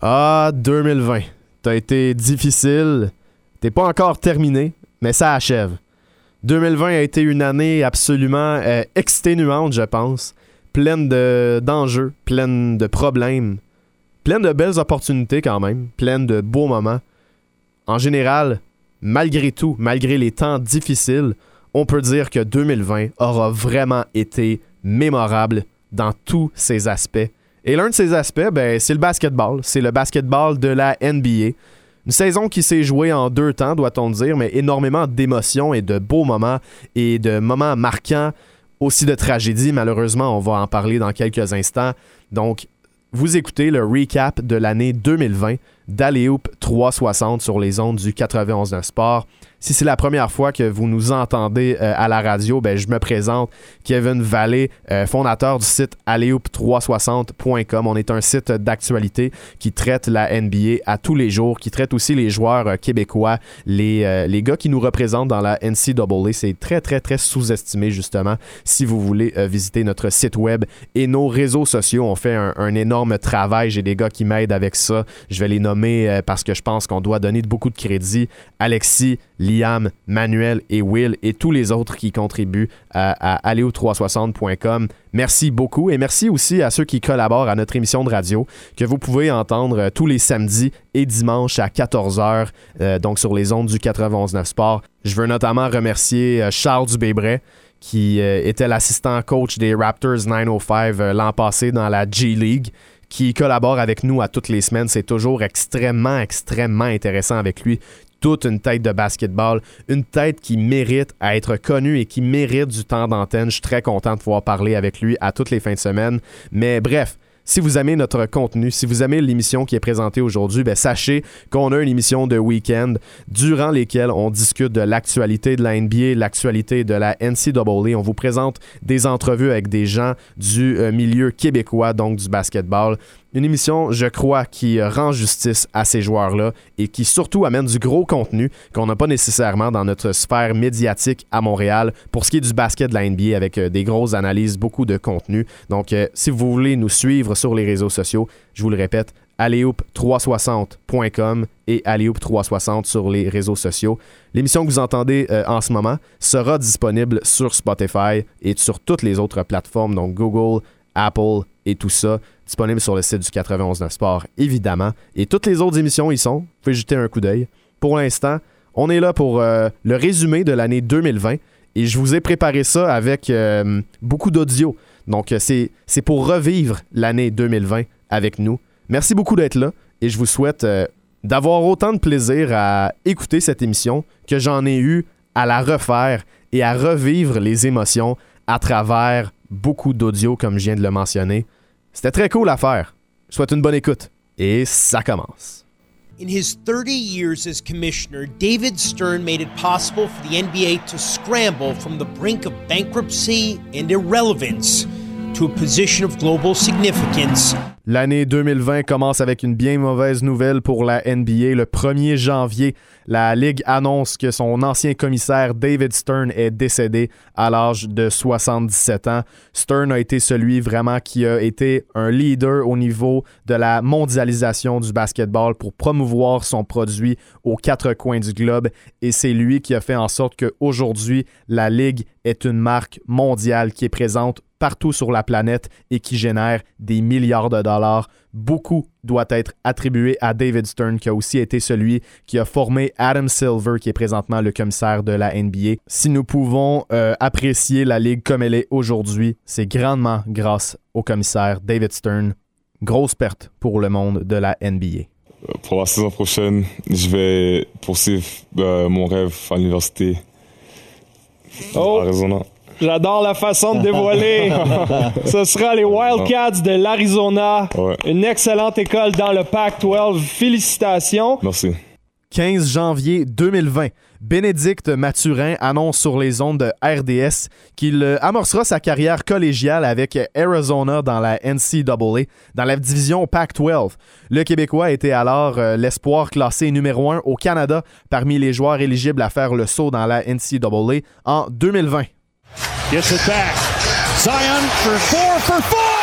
Ah, 2020. T'as été difficile. T'es pas encore terminé, mais ça achève. 2020 a été une année absolument euh, exténuante, je pense. Pleine de, d'enjeux, pleine de problèmes, pleine de belles opportunités quand même, pleine de beaux moments. En général, malgré tout, malgré les temps difficiles, on peut dire que 2020 aura vraiment été mémorable dans tous ses aspects. Et l'un de ces aspects, ben, c'est le basketball. C'est le basketball de la NBA. Une saison qui s'est jouée en deux temps, doit-on dire, mais énormément d'émotions et de beaux moments et de moments marquants, aussi de tragédies. Malheureusement, on va en parler dans quelques instants. Donc, vous écoutez le recap de l'année 2020 d'Aléoup 360 sur les ondes du 91 Sport. Si c'est la première fois que vous nous entendez euh, à la radio, ben, je me présente, Kevin Vallée, euh, fondateur du site alleoup360.com. On est un site d'actualité qui traite la NBA à tous les jours, qui traite aussi les joueurs euh, québécois, les, les gars qui nous représentent dans la NCAA. C'est très, très, très sous-estimé, justement. Si vous voulez visiter notre site web et nos réseaux sociaux, on fait un énorme travail. J'ai des gars qui m'aident avec ça. Je vais les nommer parce que je pense qu'on doit donner beaucoup de crédit. Alexis, Liam, Manuel et Will et tous les autres qui contribuent à, à 360com Merci beaucoup et merci aussi à ceux qui collaborent à notre émission de radio que vous pouvez entendre euh, tous les samedis et dimanches à 14h, euh, donc sur les ondes du 91.9 Sport. Je veux notamment remercier euh, Charles Dubébret qui était l'assistant coach des Raptors 905 l'an passé dans la G League qui collabore avec nous à toutes les semaines. C'est toujours extrêmement, extrêmement intéressant avec lui toute une tête de basketball, une tête qui mérite à être connue et qui mérite du temps d'antenne. Je suis très content de pouvoir parler avec lui à toutes les fins de semaine. Mais bref, si vous aimez notre contenu, si vous aimez l'émission qui est présentée aujourd'hui, ben sachez qu'on a une émission de week-end durant lesquelles on discute de l'actualité de la NBA, l'actualité de la NCAA. On vous présente des entrevues avec des gens du euh, milieu québécois, donc du basketball. Une émission, je crois, qui rend justice à ces joueurs-là et qui surtout amène du gros contenu qu'on n'a pas nécessairement dans notre sphère médiatique à Montréal pour ce qui est du basket de la NBA avec euh, des grosses analyses, beaucoup de contenu. Donc, euh, si vous voulez nous suivre sur les réseaux sociaux, je vous le répète, alleoup360.com et alleoup360 sur les réseaux sociaux. L'émission que vous entendez euh, en ce moment sera disponible sur Spotify et sur toutes les autres plateformes, donc Google, Apple et tout ça disponible sur le site du 91.9 Sport, évidemment. Et toutes les autres émissions y sont. Vous pouvez jeter un coup d'œil. Pour l'instant, on est là pour euh, le résumé de l'année 2020 et je vous ai préparé ça avec euh, beaucoup d'audio. Donc, euh, c'est, c'est pour revivre l'année 2020 avec nous. Merci beaucoup d'être là et je vous souhaite d'avoir autant de plaisir à écouter cette émission que j'en ai eu à la refaire et à revivre les émotions à travers beaucoup d'audio, comme je viens de le mentionner. C'était très cool à faire. Souhaite une bonne écoute. Et ça commence. In his 30 years as commissioner, David Stern made it possible for the NBA to scramble from the brink of bankruptcy and irrelevance to a position of global significance L'année 2020 commence avec une bien mauvaise nouvelle pour la NBA. Le 1er janvier, la Ligue annonce que son ancien commissaire David Stern est décédé à l'âge de 77 ans. Stern a été celui vraiment qui a été un leader au niveau de la mondialisation du basketball pour promouvoir son produit aux quatre coins du globe et c'est lui qui a fait en sorte qu'aujourd'hui, la Ligue est une marque mondiale qui est présente partout sur la planète et qui génère des milliards de dollars. Beaucoup doit être attribué à David Stern, qui a aussi été celui qui a formé Adam Silver, qui est présentement le commissaire de la NBA. Si nous pouvons euh, apprécier la ligue comme elle est aujourd'hui, c'est grandement grâce au commissaire David Stern. Grosse perte pour le monde de la NBA. Pour la saison prochaine, je vais poursuivre euh, mon rêve à l'université oh. Arizona. J'adore la façon de dévoiler. Ce sera les Wildcats de l'Arizona. Une excellente école dans le Pac-12. Félicitations. Merci. 15 janvier 2020. Bénédicte Mathurin annonce sur les ondes de RDS qu'il euh, amorcera sa carrière collégiale avec Arizona dans la NCAA, dans la division Pac-12. Le Québécois était alors euh, l'espoir classé numéro 1 au Canada parmi les joueurs éligibles à faire le saut dans la NCAA en 2020. Gets it back. Zion for four for four.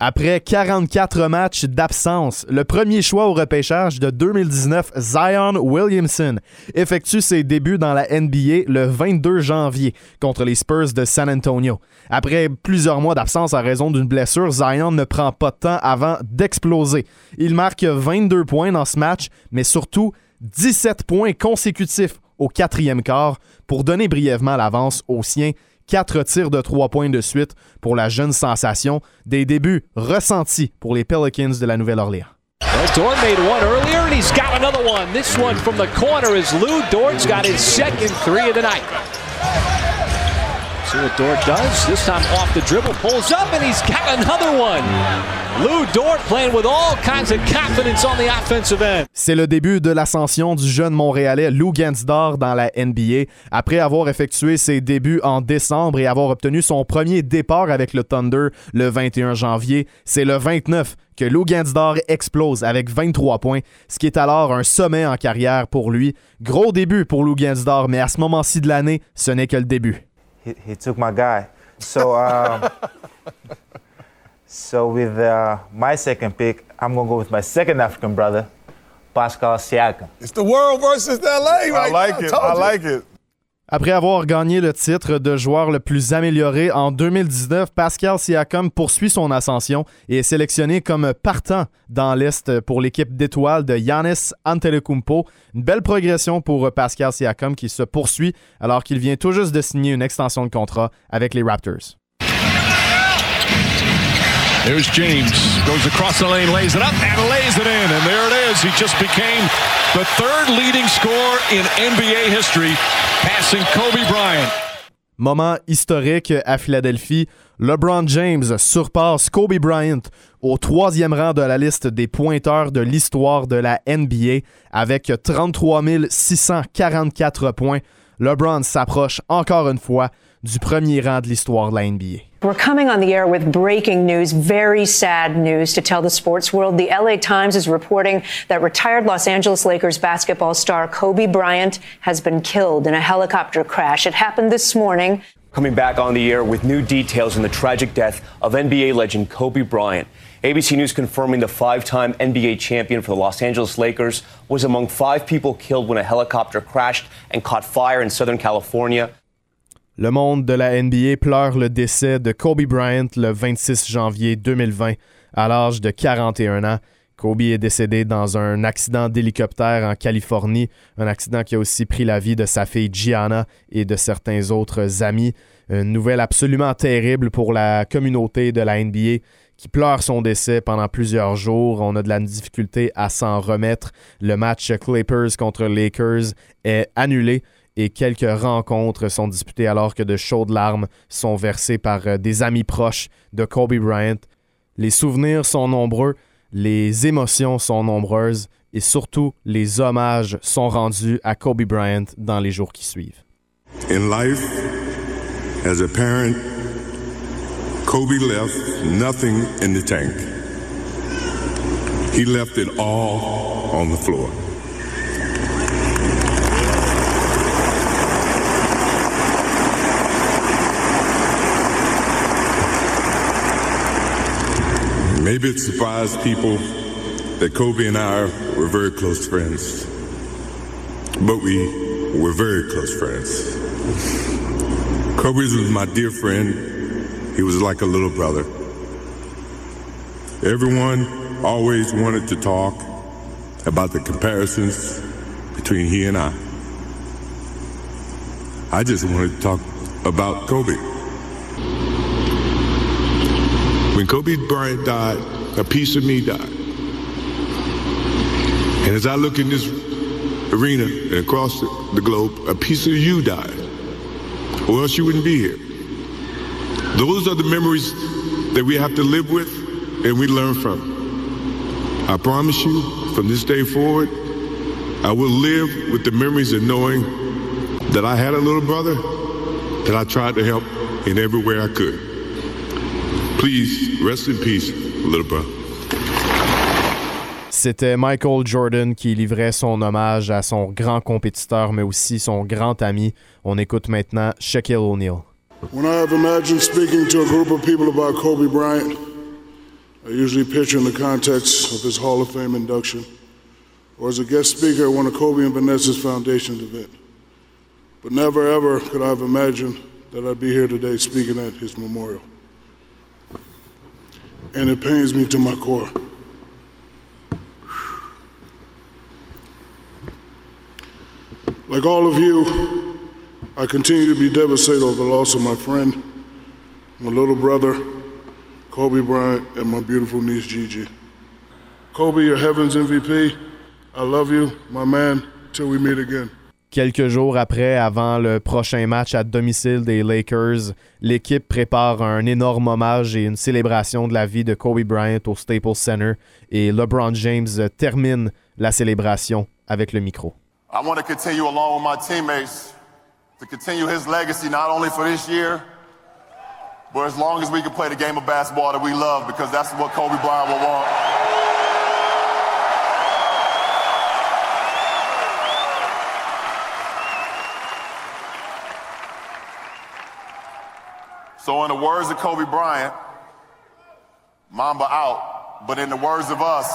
Après 44 matchs d'absence, le premier choix au repêchage de 2019, Zion Williamson, effectue ses débuts dans la NBA le 22 janvier contre les Spurs de San Antonio. Après plusieurs mois d'absence à raison d'une blessure, Zion ne prend pas de temps avant d'exploser. Il marque 22 points dans ce match, mais surtout 17 points consécutifs au quatrième quart pour donner brièvement l'avance aux siens Quatre tirs de trois points de suite pour la jeune sensation. Des débuts ressentis pour les Pelicans de la Nouvelle-Orléans. Dort made one earlier and he's got another one. This one from the corner is Lou Dort's got his second three of the night. See what does. This time off the dribble, pulls up and he's got another one. Lou playing with all kinds of confidence on the offensive end. C'est le début de l'ascension du jeune Montréalais Lou Gansdor dans la NBA. Après avoir effectué ses débuts en décembre et avoir obtenu son premier départ avec le Thunder le 21 janvier, c'est le 29 que Lou Gansdor explose avec 23 points, ce qui est alors un sommet en carrière pour lui. Gros début pour Lou Gansdor, mais à ce moment-ci de l'année, ce n'est que le début. He, he took my guy. So um, So with uh, my second pick, I'm gonna go with my second African brother, Pascal Siakam. It's the world versus LA. Right I like it. I like it. Après avoir gagné le titre de joueur le plus amélioré en 2019, Pascal Siakam poursuit son ascension et est sélectionné comme partant dans l'Est pour l'équipe d'étoiles de Giannis Antetokounmpo. Une belle progression pour Pascal Siakam qui se poursuit alors qu'il vient tout juste de signer une extension de contrat avec les Raptors. There's James. Goes across the lane, lays it up, and lays it in. And there it is. He just became the third leading scorer in NBA history, passing Kobe Bryant. Moment historique à Philadelphie. LeBron James surpasse Kobe Bryant au troisième rang de la liste des pointeurs de l'histoire de la NBA avec 33 644 points. LeBron s'approche encore une fois du premier rang de l'histoire de la NBA. We're coming on the air with breaking news, very sad news to tell the sports world. The LA Times is reporting that retired Los Angeles Lakers basketball star Kobe Bryant has been killed in a helicopter crash. It happened this morning. Coming back on the air with new details on the tragic death of NBA legend Kobe Bryant. ABC News confirming the five time NBA champion for the Los Angeles Lakers was among five people killed when a helicopter crashed and caught fire in Southern California. Le monde de la NBA pleure le décès de Kobe Bryant le 26 janvier 2020 à l'âge de 41 ans. Kobe est décédé dans un accident d'hélicoptère en Californie, un accident qui a aussi pris la vie de sa fille Gianna et de certains autres amis. Une nouvelle absolument terrible pour la communauté de la NBA qui pleure son décès pendant plusieurs jours. On a de la difficulté à s'en remettre. Le match Clippers contre Lakers est annulé et quelques rencontres sont disputées alors que de chaudes larmes sont versées par euh, des amis proches de Kobe Bryant. Les souvenirs sont nombreux, les émotions sont nombreuses et surtout les hommages sont rendus à Kobe Bryant dans les jours qui suivent. In life, as a parent, Kobe left nothing in the tank. He left it all on the floor. Maybe it surprised people that Kobe and I were very close friends. But we were very close friends. Kobe was my dear friend. He was like a little brother. Everyone always wanted to talk about the comparisons between he and I. I just wanted to talk about Kobe. When Kobe Bryant died, a piece of me died. And as I look in this arena and across the globe, a piece of you died. Or else you wouldn't be here. Those are the memories that we have to live with and we learn from. I promise you, from this day forward, I will live with the memories of knowing that I had a little brother that I tried to help in every way I could. Please, rest in peace, little brother. C'était Michael Jordan qui livrait son hommage à son grand compétiteur, mais aussi son grand ami. On écoute maintenant Shaquille O'Neal. When I have imagined speaking to a group of people about Kobe Bryant, I usually pitch in the context of his Hall of Fame induction or as a guest speaker at one of Kobe and Vanessa's foundation event. But never ever could I have imagined that I'd be here today speaking at his memorial. And it pains me to my core. Like all of you, I continue to be devastated over the loss of my friend, my little brother, Kobe Bryant, and my beautiful niece Gigi. Kobe, your heavens MVP. I love you, my man, till we meet again. Quelques jours après, avant le prochain match à domicile des Lakers, l'équipe prépare un énorme hommage et une célébration de la vie de Kobe Bryant au Staples Center et LeBron James termine la célébration avec le micro. I want to continue along with my teammates to continue his legacy not only for this year, but as long as we can play the game of basketball that we love because that's what Kobe Bryant will want. So, in the words of Kobe Bryant, Mamba out, but in the words of us,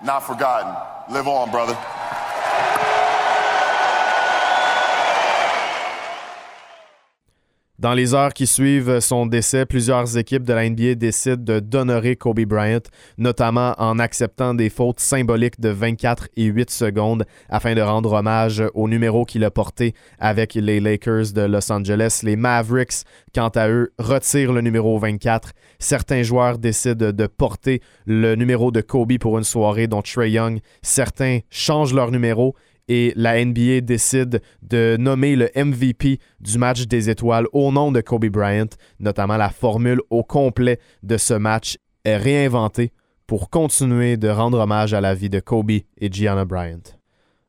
not forgotten. Live on, brother. Dans les heures qui suivent son décès, plusieurs équipes de la NBA décident d'honorer Kobe Bryant, notamment en acceptant des fautes symboliques de 24 et 8 secondes afin de rendre hommage au numéro qu'il a porté avec les Lakers de Los Angeles. Les Mavericks, quant à eux, retirent le numéro 24. Certains joueurs décident de porter le numéro de Kobe pour une soirée, dont Trey Young. Certains changent leur numéro et la NBA décide de nommer le MVP du match des étoiles au nom de Kobe Bryant, notamment la formule au complet de ce match est réinventée pour continuer de rendre hommage à la vie de Kobe et Gianna Bryant.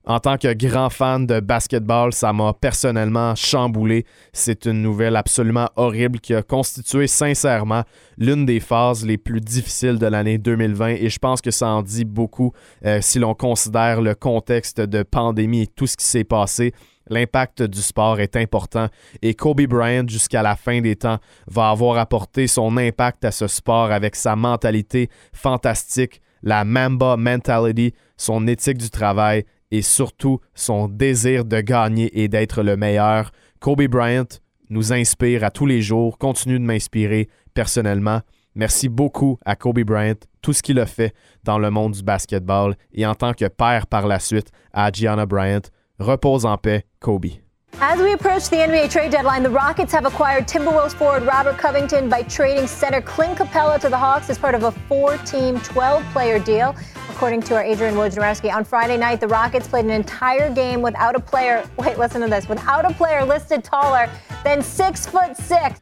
En tant que grand fan de basketball, ça m'a personnellement chamboulé. C'est une nouvelle absolument horrible qui a constitué sincèrement l'une des phases les plus difficiles de l'année 2020 et je pense que ça en dit beaucoup euh, si l'on considère le contexte de pandémie et tout ce qui s'est passé. L'impact du sport est important et Kobe Bryant, jusqu'à la fin des temps, va avoir apporté son impact à ce sport avec sa mentalité fantastique, la Mamba mentality, son éthique du travail et surtout son désir de gagner et d'être le meilleur. Kobe Bryant nous inspire à tous les jours, continue de m'inspirer personnellement. Merci beaucoup à Kobe Bryant, tout ce qu'il a fait dans le monde du basketball et en tant que père par la suite à Gianna Bryant. Repose en paix, Kobe. As we approach the NBA trade deadline, the Rockets have acquired Timberwolves forward Robert Covington by trading center Clint Capella to the Hawks as part of a four-team, 12-player deal. According to our Adrian Wojnarowski, on Friday night, the Rockets played an entire game without a player. Wait, listen to this. Without a player listed taller than six foot six.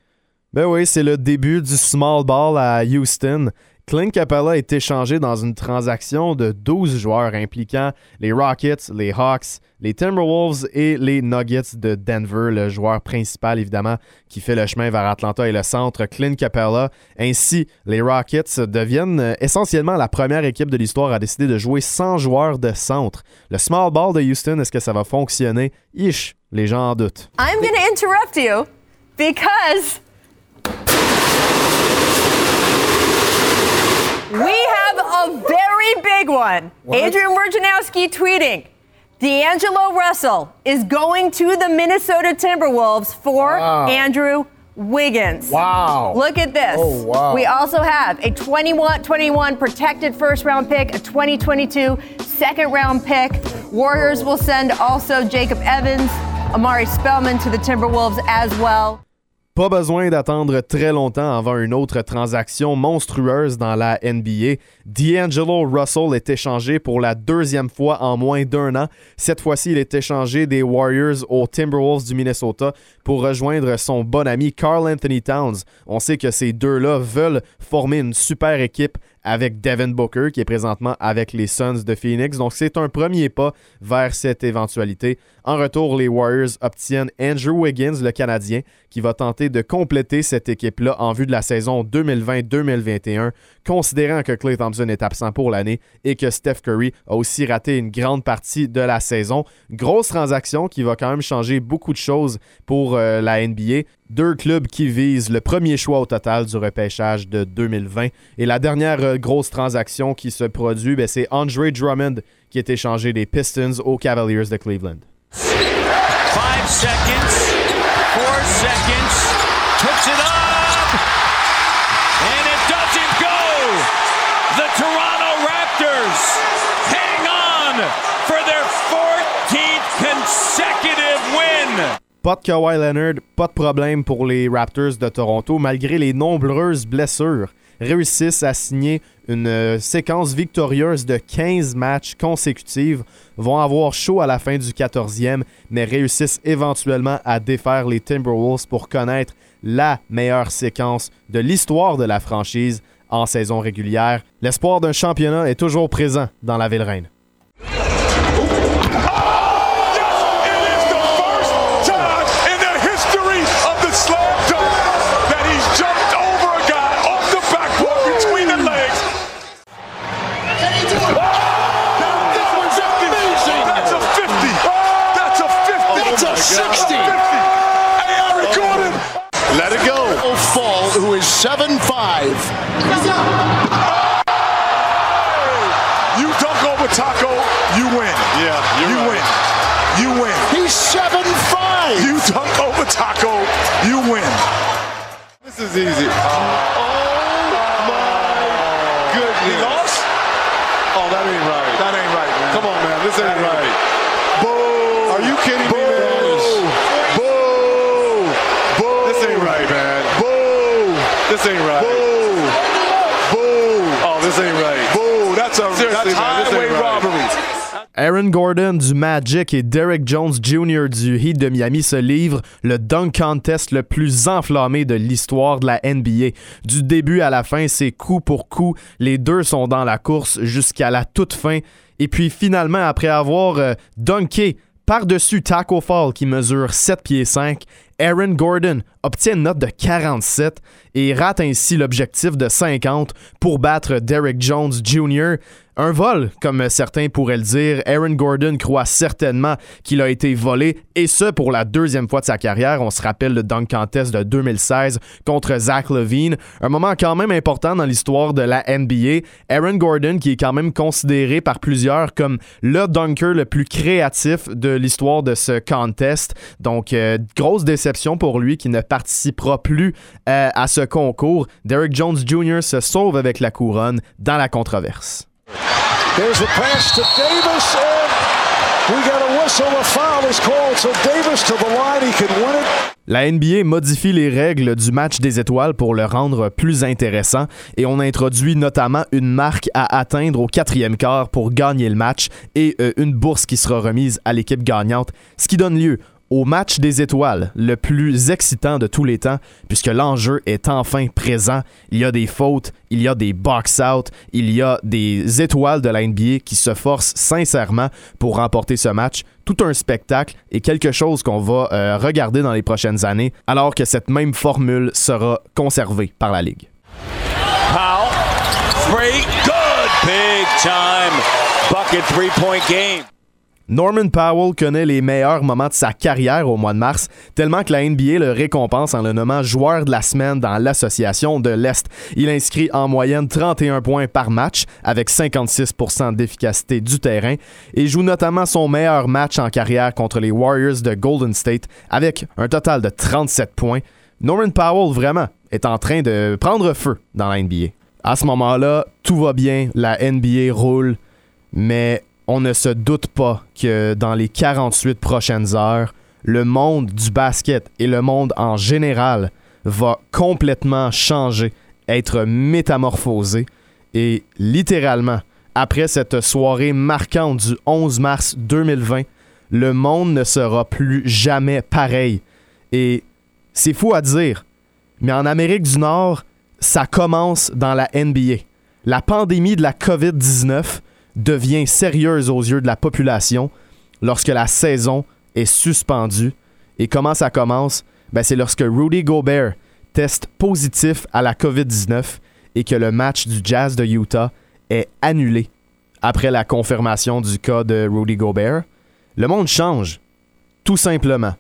Ben oui, c'est le début du small ball à Houston. Clint Capella est échangé dans une transaction de 12 joueurs impliquant les Rockets, les Hawks, les Timberwolves et les Nuggets de Denver, le joueur principal évidemment qui fait le chemin vers Atlanta et le centre, Clint Capella. Ainsi, les Rockets deviennent euh, essentiellement la première équipe de l'histoire à décider de jouer sans joueurs de centre. Le small ball de Houston, est-ce que ça va fonctionner? Ish, les gens en doutent. I'm to interrupt you because We have a very big one. What? Adrian Wojnarowski tweeting. D'Angelo Russell is going to the Minnesota Timberwolves for wow. Andrew Wiggins. Wow. Look at this. Oh, wow. We also have a 21, 21 protected first round pick, a 2022 second round pick. Warriors will send also Jacob Evans, Amari Spellman to the Timberwolves as well. Pas besoin d'attendre très longtemps avant une autre transaction monstrueuse dans la NBA. D'Angelo Russell est échangé pour la deuxième fois en moins d'un an. Cette fois-ci, il est échangé des Warriors aux Timberwolves du Minnesota pour rejoindre son bon ami Carl Anthony Towns. On sait que ces deux-là veulent former une super équipe avec Devin Booker, qui est présentement avec les Suns de Phoenix. Donc, c'est un premier pas vers cette éventualité. En retour, les Warriors obtiennent Andrew Wiggins, le Canadien, qui va tenter de compléter cette équipe-là en vue de la saison 2020-2021, considérant que Clay Thompson est absent pour l'année et que Steph Curry a aussi raté une grande partie de la saison. Grosse transaction qui va quand même changer beaucoup de choses pour euh, la NBA. Deux clubs qui visent le premier choix au total du repêchage de 2020. Et la dernière euh, grosse transaction qui se produit, ben, c'est Andre Drummond qui est échangé des Pistons aux Cavaliers de Cleveland. Five seconds, four seconds, puts it up, and it doesn't go. The Toronto Raptors hang on for their 14th consecutive win. Pas de Kawhi Leonard, pas de problème pour les Raptors de Toronto, malgré les nombreuses blessures réussissent à signer une euh, séquence victorieuse de 15 matchs consécutifs, vont avoir chaud à la fin du 14e, mais réussissent éventuellement à défaire les Timberwolves pour connaître la meilleure séquence de l'histoire de la franchise en saison régulière. L'espoir d'un championnat est toujours présent dans la ville reine. Taco, you win. This is easy. Oh my goodness. He lost? Oh, that ain't right. That ain't right, man. Come on, man. This ain't That ain't right. Aaron Gordon du Magic et Derek Jones Jr. du Heat de Miami se livrent le dunk contest le plus enflammé de l'histoire de la NBA. Du début à la fin, c'est coup pour coup. Les deux sont dans la course jusqu'à la toute fin. Et puis finalement, après avoir euh, dunké par-dessus Taco Fall qui mesure 7 pieds 5, Aaron Gordon obtient une note de 47 et rate ainsi l'objectif de 50 pour battre Derek Jones Jr. Un vol, comme certains pourraient le dire. Aaron Gordon croit certainement qu'il a été volé, et ce pour la deuxième fois de sa carrière. On se rappelle le dunk contest de 2016 contre Zach Levine. Un moment quand même important dans l'histoire de la NBA. Aaron Gordon, qui est quand même considéré par plusieurs comme le dunker le plus créatif de l'histoire de ce contest. Donc, euh, grosse déception pour lui qui ne participera plus euh, à ce concours. Derek Jones Jr. se sauve avec la couronne dans la controverse. There's the pass to Davis, and we got a whistle. A foul is called, so Davis to the line. He can win it. La NBA modifie les règles du match des étoiles pour le rendre plus intéressant et on introduit notamment une marque à atteindre au quatrième quart pour gagner le match et euh, une bourse qui sera remise à l'équipe gagnante, ce qui donne lieu au match des étoiles, le plus excitant de tous les temps, puisque l'enjeu est enfin présent. Il y a des fautes, il y a des box-out, il y a des étoiles de la NBA qui se forcent sincèrement pour remporter ce match. Tout un spectacle et quelque chose qu'on va euh, regarder dans les prochaines années, alors que cette même formule sera conservée par la Ligue. Norman Powell connaît les meilleurs moments de sa carrière au mois de mars, tellement que la NBA le récompense en le nommant joueur de la semaine dans l'association de l'Est. Il inscrit en moyenne 31 points par match avec 56% d'efficacité du terrain et joue notamment son meilleur match en carrière contre les Warriors de Golden State avec un total de 37 points. Norman Powell vraiment est en train de prendre feu dans la NBA. À ce moment-là, tout va bien, la NBA roule, mais on ne se doute pas que dans les 48 prochaines heures, le monde du basket et le monde en général va complètement changer, être métamorphosé et littéralement, après cette soirée marquante du 11 mars 2020, le monde ne sera plus jamais pareil. Et c'est fou à dire, mais en Amérique du Nord, ça commence dans la NBA. La pandémie de la COVID-19 devient sérieuse aux yeux de la population lorsque la saison est suspendue. Et comment ça commence? Ben, c'est lorsque Rudy Gobert teste positif à la COVID-19 et que le match du Jazz de Utah est annulé après la confirmation du cas de Rudy Gobert. Le monde change, tout simplement.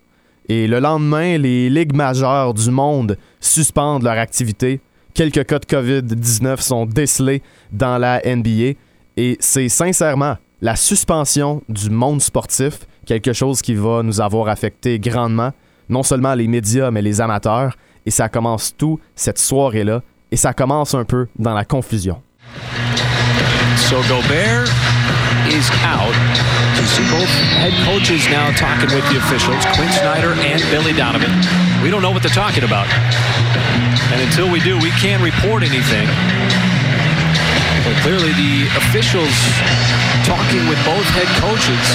Et le lendemain, les ligues majeures du monde suspendent leur activité. Quelques cas de COVID-19 sont décelés dans la NBA. Et c'est sincèrement la suspension du monde sportif, quelque chose qui va nous avoir affecté grandement, non seulement les médias, mais les amateurs. Et ça commence tout cette soirée-là. Et ça commence un peu dans la confusion. So Gobert is out. You see both head coaches now talking with the officials, Quinn Snyder and Billy Donovan. We don't know what they're talking about. And until we do, we can't report anything. Clearly the officials talking with both head coaches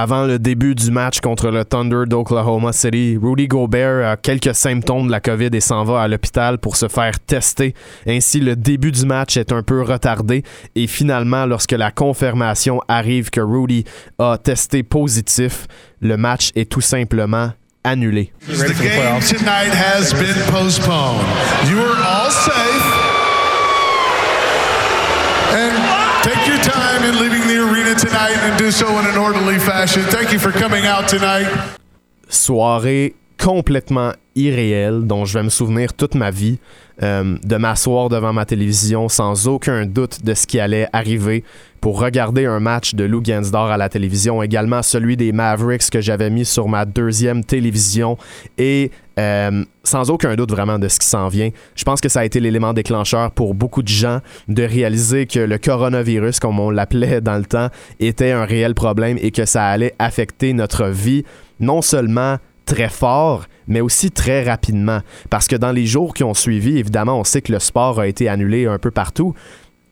avant le début du match contre le Thunder d'Oklahoma City, Rudy Gobert a quelques symptômes de la COVID et s'en va à l'hôpital pour se faire tester. Ainsi, le début du match est un peu retardé et finalement, lorsque la confirmation arrive que Rudy a testé positif, le match est tout simplement annulé. The game tonight has been postponed. You are all safe. And Take your time in leaving the arena tonight and do so in an orderly fashion. Thank you for coming out tonight. Soirée complètement irréelle dont je vais me souvenir toute ma vie, euh, de m'asseoir devant ma télévision sans aucun doute de ce qui allait arriver pour regarder un match de Lou Gansdor à la télévision, également celui des Mavericks que j'avais mis sur ma deuxième télévision et euh, sans aucun doute vraiment de ce qui s'en vient. Je pense que ça a été l'élément déclencheur pour beaucoup de gens de réaliser que le coronavirus, comme on l'appelait dans le temps, était un réel problème et que ça allait affecter notre vie, non seulement très fort, mais aussi très rapidement. Parce que dans les jours qui ont suivi, évidemment, on sait que le sport a été annulé un peu partout,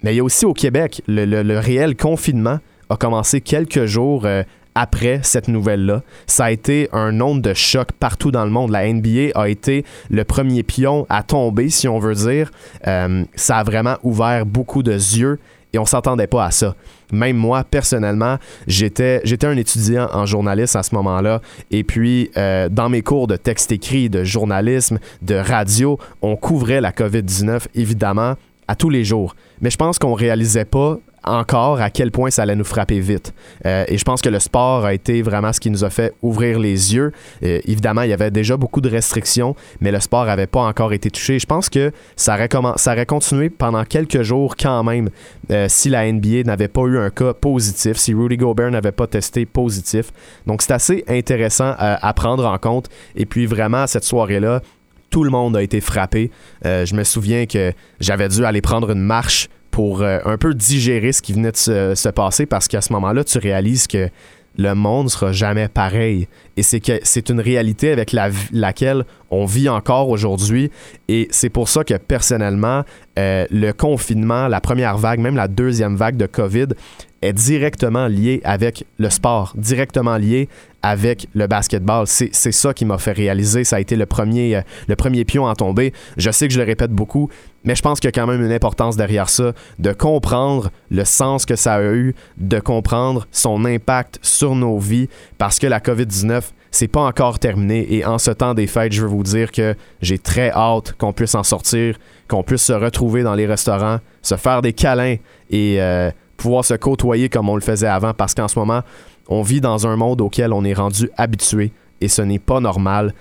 mais il y a aussi au Québec, le, réel confinement a commencé quelques jours euh, après cette nouvelle-là. Ça a été un nombre de chocs partout dans le monde. La NBA a été le premier pion à tomber, si on veut dire. Euh, ça a vraiment ouvert beaucoup de yeux et on s'attendait pas à ça. Même moi, personnellement, j'étais, j'étais un étudiant en journalisme à ce moment-là. Et puis, euh, dans mes cours de texte écrit, de journalisme, de radio, on couvrait la COVID-19, évidemment, à tous les jours. Mais je pense qu'on réalisait pas encore à quel point ça allait nous frapper vite. Euh, et je pense que le sport a été vraiment ce qui nous a fait ouvrir les yeux. Euh, évidemment, il y avait déjà beaucoup de restrictions, mais le sport n'avait pas encore été touché. Je pense que ça aurait, continué pendant quelques jours quand même euh, si la NBA n'avait pas eu un cas positif, si Rudy Gobert n'avait pas testé positif. Donc c'est assez intéressant à prendre en compte. Et puis vraiment, cette soirée-là, tout le monde a été frappé. je me souviens que j'avais dû aller prendre une marche pour euh, un peu digérer ce qui venait de se, passer parce qu'à ce moment-là, tu réalises que le monde sera jamais pareil. Et c'est que c'est une réalité avec laquelle on vit encore aujourd'hui. Et c'est pour ça que personnellement, euh, le confinement, la première vague, même la deuxième vague de COVID, est directement lié avec le sport, directement lié avec le basketball. C'est ça qui m'a fait réaliser. Ça a été le premier, euh, le premier pion à tomber. Je sais que je le répète beaucoup, mais je pense qu'il y a quand même une importance derrière ça, de comprendre le sens que ça a eu, de comprendre son impact sur nos vies, parce que la COVID-19, c'est pas encore terminé. Et en ce temps des fêtes, je veux vous dire que j'ai très hâte qu'on puisse en sortir, qu'on puisse se retrouver dans les restaurants, se faire des câlins et euh, pouvoir se côtoyer comme on le faisait avant, parce qu'en ce moment, on vit dans un monde auquel on est rendu habitué et ce n'est pas normal.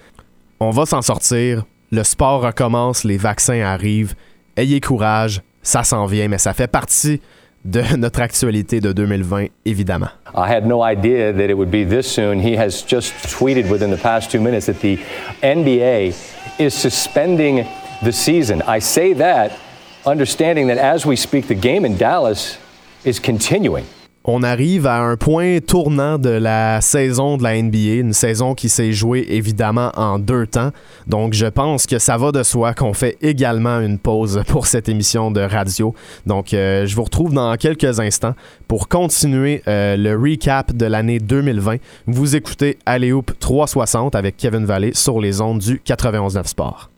On va s'en sortir, le sport recommence, les vaccins arrivent. Ayez courage, ça s'en vient, mais ça fait partie de notre actualité de 2020, évidemment. I had no idea that it would be this soon. He has just tweeted within the past two minutes that the NBA is suspending the season. I say that understanding that as we speak, the game in Dallas is continuing. On arrive à un point tournant de la saison de la NBA, une saison qui s'est jouée évidemment en deux temps. Donc je pense que ça va de soi qu'on fait également une pause pour cette émission de radio. Donc euh, je vous retrouve dans quelques instants pour continuer euh, le recap de l'année 2020. Vous écoutez Aléoupe 360 avec Kevin Vallée sur les ondes du 91.9 Sport.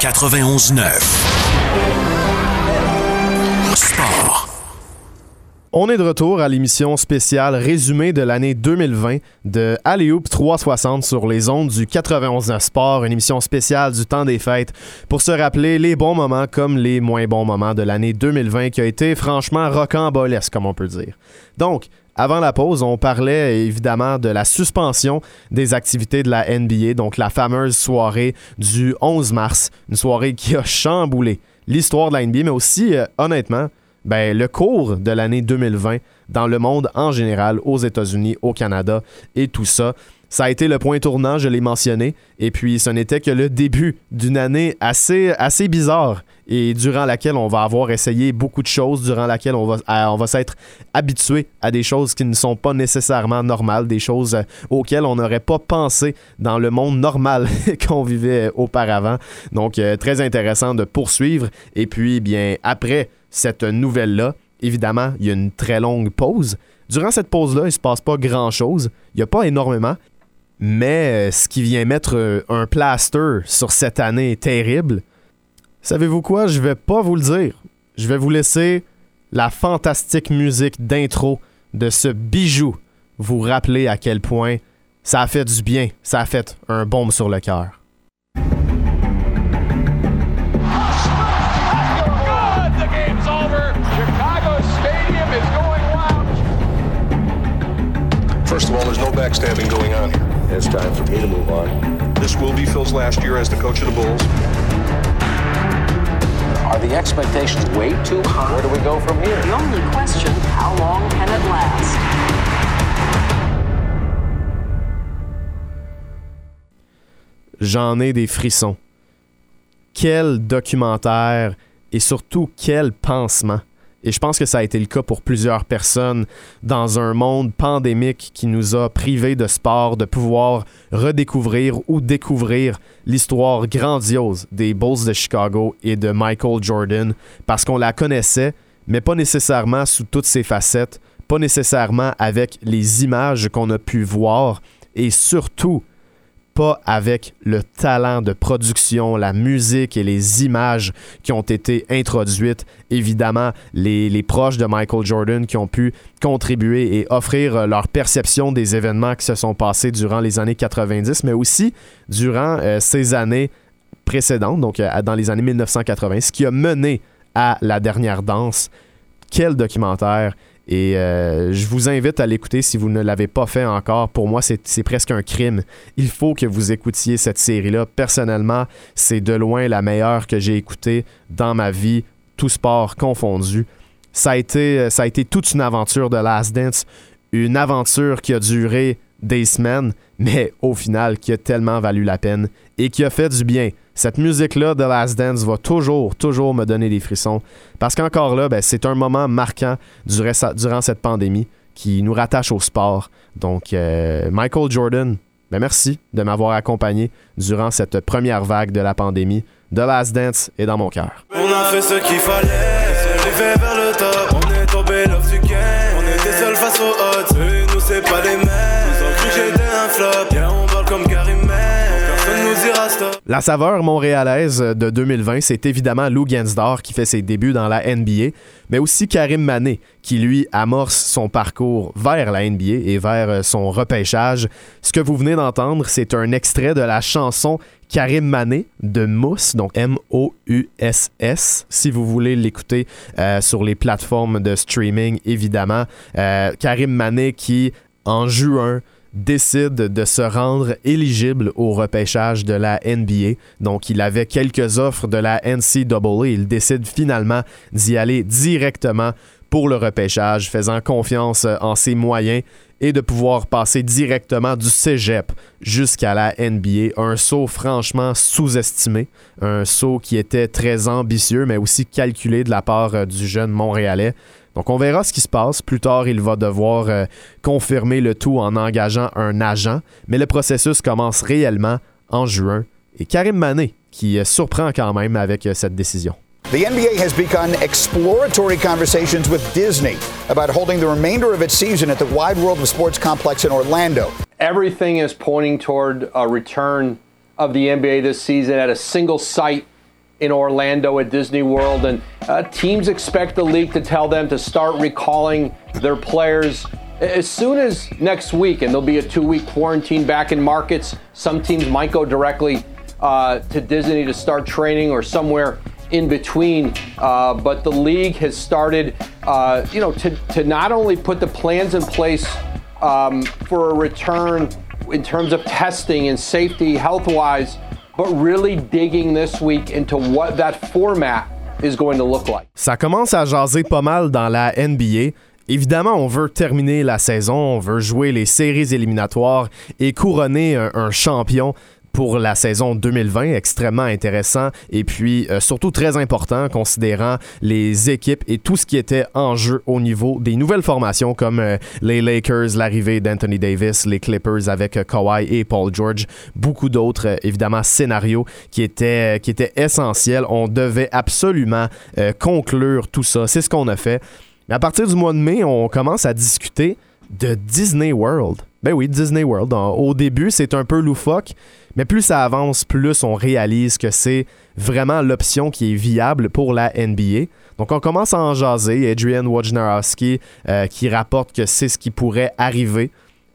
91.9 On est de retour à l'émission spéciale résumé de l'année 2020 de Alley-Oop 360 sur les ondes du 91 Sport, une émission spéciale du temps des fêtes pour se rappeler les bons moments comme les moins bons moments de l'année 2020 qui a été franchement rocambolesque comme on peut dire. Donc, avant la pause, on parlait évidemment de la suspension des activités de la NBA, donc la fameuse soirée du 11 mars, une soirée qui a chamboulé l'histoire de la NBA, mais aussi, euh, honnêtement, ben, le cours de l'année 2020 dans le monde en général, aux États-Unis, au Canada et tout ça. Ça a été le point tournant, je l'ai mentionné, et puis ce n'était que le début d'une année assez, assez bizarre et durant laquelle on va avoir essayé beaucoup de choses, durant laquelle on va, on va s'être habitué à des choses qui ne sont pas nécessairement normales, des choses euh, auxquelles on n'aurait pas pensé dans le monde normal qu'on vivait auparavant. Donc, euh, très intéressant de poursuivre. Et puis, bien, après cette nouvelle-là. Évidemment, il y a une très longue pause. Durant cette pause-là, il ne se passe pas grand-chose. Il n'y a pas énormément. Mais euh, ce qui vient mettre euh, un plaster sur cette année terrible, savez-vous quoi? Je vais pas vous le dire. Je vais vous laisser la fantastique musique d'intro de ce bijou vous rappeler à quel point ça a fait du bien, ça a fait un baume sur le cœur. First of all, there's no backstabbing going on here. It's time for me to move on. This will be Phil's last year as the coach of the Bulls. Are the expectations way too high? Where do we go from here? The only question, how long can it last? J'en ai des frissons. Quel documentaire et surtout quel pansement? Et je pense que ça a été le cas pour plusieurs personnes dans un monde pandémique qui nous a privés de sport, de pouvoir redécouvrir ou découvrir l'histoire grandiose des Bulls de Chicago et de Michael Jordan, parce qu'on la connaissait, mais pas nécessairement sous toutes ses facettes, pas nécessairement avec les images qu'on a pu voir, et surtout pas avec le talent de production, la musique et les images qui ont été introduites. Évidemment, les, proches de Michael Jordan qui ont pu contribuer et offrir leur perception des événements qui se sont passés durant les années 90, mais aussi durant euh, ces années précédentes, donc euh, dans les années 1980, ce qui a mené à la dernière danse. Quel documentaire! Et euh, je vous invite à l'écouter si vous ne l'avez pas fait encore. Pour moi, c'est presque un crime. Il faut que vous écoutiez cette série-là. Personnellement, c'est de loin la meilleure que j'ai écoutée dans ma vie, tout sport confondu. Ça été, euh, ça a été toute une aventure de Last Dance, une aventure qui a duré des semaines, mais au final qui a tellement valu la peine et qui a fait du bien cette musique-là de Last Dance va toujours, toujours me donner des frissons. Parce qu'encore là, ben, c'est un moment marquant durant, cette pandémie qui nous rattache au sport. Donc, euh, Michael Jordan, ben merci de m'avoir accompagné durant cette première vague de la pandémie. The Last Dance est dans mon cœur. On a fait ce qu'il fallait, vers le top. On est tombé love du on était face aux nous, c'est. La saveur montréalaise de 2020, c'est évidemment Lou Gensdor qui fait ses débuts dans la NBA, mais aussi Karim Mané qui lui amorce son parcours vers la NBA et vers son repêchage. Ce que vous venez d'entendre, c'est un extrait de la chanson Karim Mané de Mousse, donc M-O-U-S-S, si vous voulez l'écouter euh, sur les plateformes de streaming, évidemment. Euh, Karim Mané qui, en juin, décide de se rendre éligible au repêchage de la NBA. Donc, il avait quelques offres de la NCAA. Il décide finalement d'y aller directement pour le repêchage, faisant confiance en ses moyens et de pouvoir passer directement du cégep jusqu'à la NBA. Un saut franchement sous-estimé, un saut qui était très ambitieux, mais aussi calculé de la part du jeune Montréalais. Donc on verra ce qui se passe. Plus tard, il va devoir euh, confirmer le tout en engageant un agent, mais le processus commence réellement en juin. Et Karim Mané qui euh, surprend quand même avec euh, cette décision. The NBA has begun exploratory conversations with Disney about holding the remainder of its season at the Wide World of Sports complex in Orlando. Everything is pointing toward a return of the NBA this season at a single site in Orlando at Disney World, and uh, teams expect the league to tell them to start recalling their players as soon as next week, and there'll be a two week quarantine back in markets. Some teams might go directly uh, to Disney to start training or somewhere in between. Uh, but the league has started, uh, you know, to, to not only put the plans in place um, for a return in terms of testing and safety health wise, but really digging this week into what that format is going to look like. Ça commence à jaser pas mal dans la NBA. Évidemment, on veut terminer la saison, on veut jouer les séries éliminatoires et couronner un, un champion pour la saison 2020, extrêmement intéressant et puis euh, surtout très important considérant les équipes et tout ce qui était en jeu au niveau des nouvelles formations comme euh, les Lakers, l'arrivée d'Anthony Davis, les Clippers avec euh, Kawhi et Paul George, beaucoup d'autres évidemment scénarios qui étaient, qui étaient essentiels. On devait absolument conclure tout ça. C'est ce qu'on a fait. Mais à partir du mois de mai, on commence à discuter de Disney World. Ben oui, Disney World. Au début, c'est un peu loufoque, mais plus ça avance, plus on réalise que c'est vraiment l'option qui est viable pour la NBA. Donc on commence à en jaser. Adrian Wojnarowski euh, qui rapporte que c'est ce qui pourrait arriver.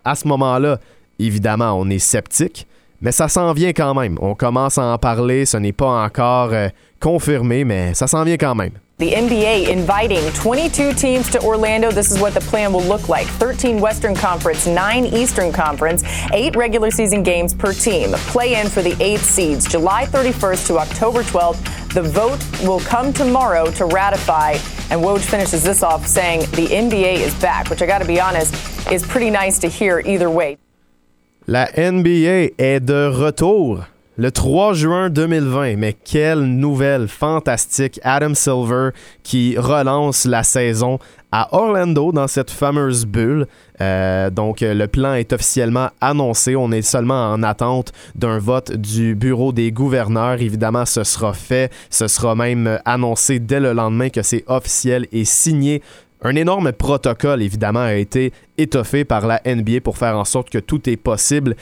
À ce moment-là, évidemment, on est sceptique, mais ça s'en vient quand même. On commence à en parler, ce n'est pas encore euh, confirmé, mais ça s'en vient quand même. The NBA inviting 22 teams to Orlando. This is what the plan will look like 13 Western Conference, 9 Eastern Conference, 8 regular season games per team. Play in for the 8 seeds, July 31st to October 12th. The vote will come tomorrow to ratify. And Woj finishes this off saying the NBA is back, which I got to be honest is pretty nice to hear either way. La NBA est de retour le 3 juin 2020. Mais quelle nouvelle fantastique. Adam Silver qui relance la saison à Orlando dans cette fameuse bulle. Euh, donc euh, le plan est officiellement annoncé. On est seulement en attente d'un vote du bureau des gouverneurs. Évidemment, ce sera fait. Ce sera même annoncé dès le lendemain que c'est officiel et signé un énorme protocole, évidemment, a été étoffé par la NBA pour faire en sorte que tout est possible